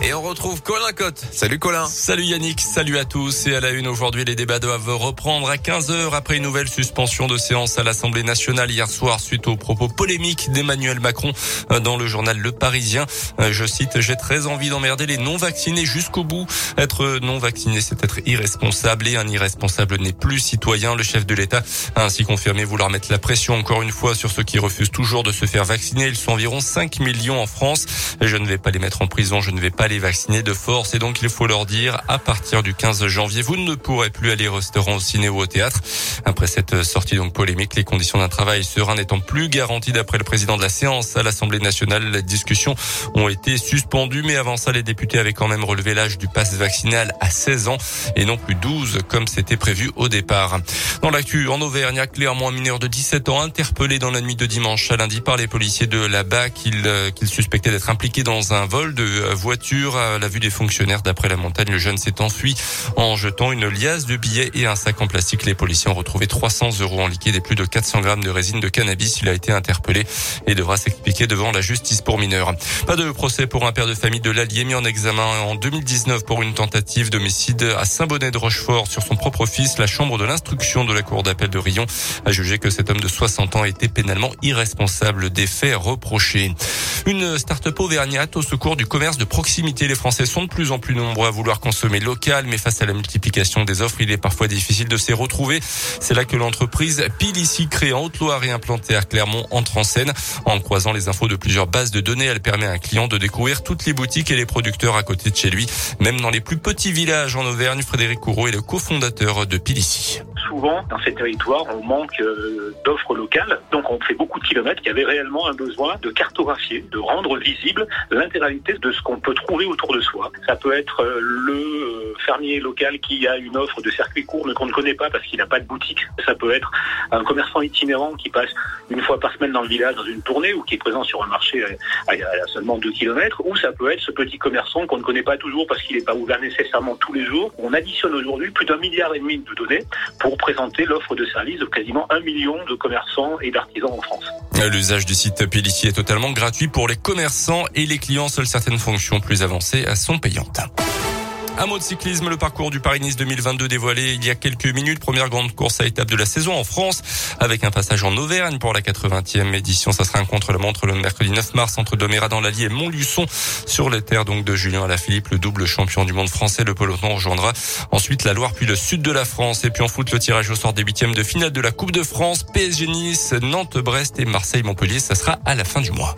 Et on retrouve Colin Cotte. Salut Colin. Salut Yannick, salut à tous. Et à la une aujourd'hui, les débats doivent reprendre à 15 heures après une nouvelle suspension de séance à l'Assemblée nationale hier soir suite aux propos polémiques d'Emmanuel Macron euh, dans le journal Le Parisien. Euh, je cite, j'ai très envie d'emmerder les non-vaccinés jusqu'au bout. Être non-vacciné, c'est être irresponsable et un irresponsable n'est plus citoyen. Le chef de l'État a ainsi confirmé vouloir mettre la pression encore une fois sur ceux qui refusent toujours de se faire vacciner. Ils sont environ 5 millions en France. Je ne vais pas les mettre en prison, je ne vais pas les vacciner de force et donc il faut leur dire à partir du 15 janvier, vous ne pourrez plus aller au restaurant, au ciné ou au théâtre. Après cette sortie donc polémique, les conditions d'un travail serein n'étant plus garanties d'après le président de la séance à l'Assemblée nationale, les discussions ont été suspendues, mais avant ça, les députés avaient quand même relevé l'âge du pass vaccinal à 16 ans et non plus 12 comme c'était prévu au départ. Dans l'actu, en Auvergne, clairement un mineur de 17 ans interpellé dans la nuit de dimanche à lundi par les policiers de la BAC qu'il qu'il suspectait d'être impliqué dans un vol de voiture à la vue des fonctionnaires. D'après la montagne, le jeune s'est enfui en jetant une liasse de billets et un sac en plastique. Les policiers ont retrouvé 300 euros en liquide et plus de 400 grammes de résine de cannabis. Il a été interpellé et devra s'expliquer devant la justice pour mineurs. Pas de procès pour un père de famille de l'Allier mis en examen en 2019 pour une tentative d'homicide à Saint-Bonnet de Rochefort sur son propre fils. La chambre de l'instruction de la cour d'appel de Rion a jugé que cet homme de 60 ans était pénalement irresponsable des faits reprochés. Une start-up auvergnate au secours du commerce de proximité. Les Français sont de plus en plus nombreux à vouloir consommer local, mais face à la multiplication des offres, il est parfois difficile de s'y retrouver. C'est là que l'entreprise Pilici, créée en Haute-Loire et implantée à Clermont, entre en scène. En croisant les infos de plusieurs bases de données, elle permet à un client de découvrir toutes les boutiques et les producteurs à côté de chez lui. Même dans les plus petits villages en Auvergne, Frédéric Courreau est le cofondateur de Pilici souvent, dans ces territoires, on manque euh, d'offres locales. Donc, on fait beaucoup de kilomètres. Il y avait réellement un besoin de cartographier, de rendre visible l'intégralité de ce qu'on peut trouver autour de soi. Ça peut être euh, le euh, fermier local qui a une offre de circuit court mais qu'on ne connaît pas parce qu'il n'a pas de boutique. Ça peut être un commerçant itinérant qui passe une fois par semaine dans le village dans une tournée ou qui est présent sur un marché à, seulement 2 km. Ou ça peut être ce petit commerçant qu'on ne connaît pas toujours parce qu'il n'est pas ouvert nécessairement tous les jours. On additionne aujourd'hui plus d'un milliard et demi de données pour l'offre de services de quasiment un million de commerçants et d'artisans en France. L'usage du site Pellissier est totalement gratuit pour les commerçants et les clients. Seules certaines fonctions plus avancées sont payantes. Un mot de cyclisme, le parcours du Paris-Nice 2022 dévoilé il y a quelques minutes. Première grande course à étape de la saison en France avec un passage en Auvergne pour la 80e édition. Ça sera un contre-la-montre le mercredi 9 mars entre Doméra dans l'Allier et Montluçon sur les terres donc de Julien Alaphilippe, le double champion du monde français. Le peloton rejoindra ensuite la Loire puis le sud de la France. Et puis en foot, le tirage au sort des huitièmes de finale de la Coupe de France. PSG Nice, Nantes, Brest et Marseille Montpellier. Ça sera à la fin du mois.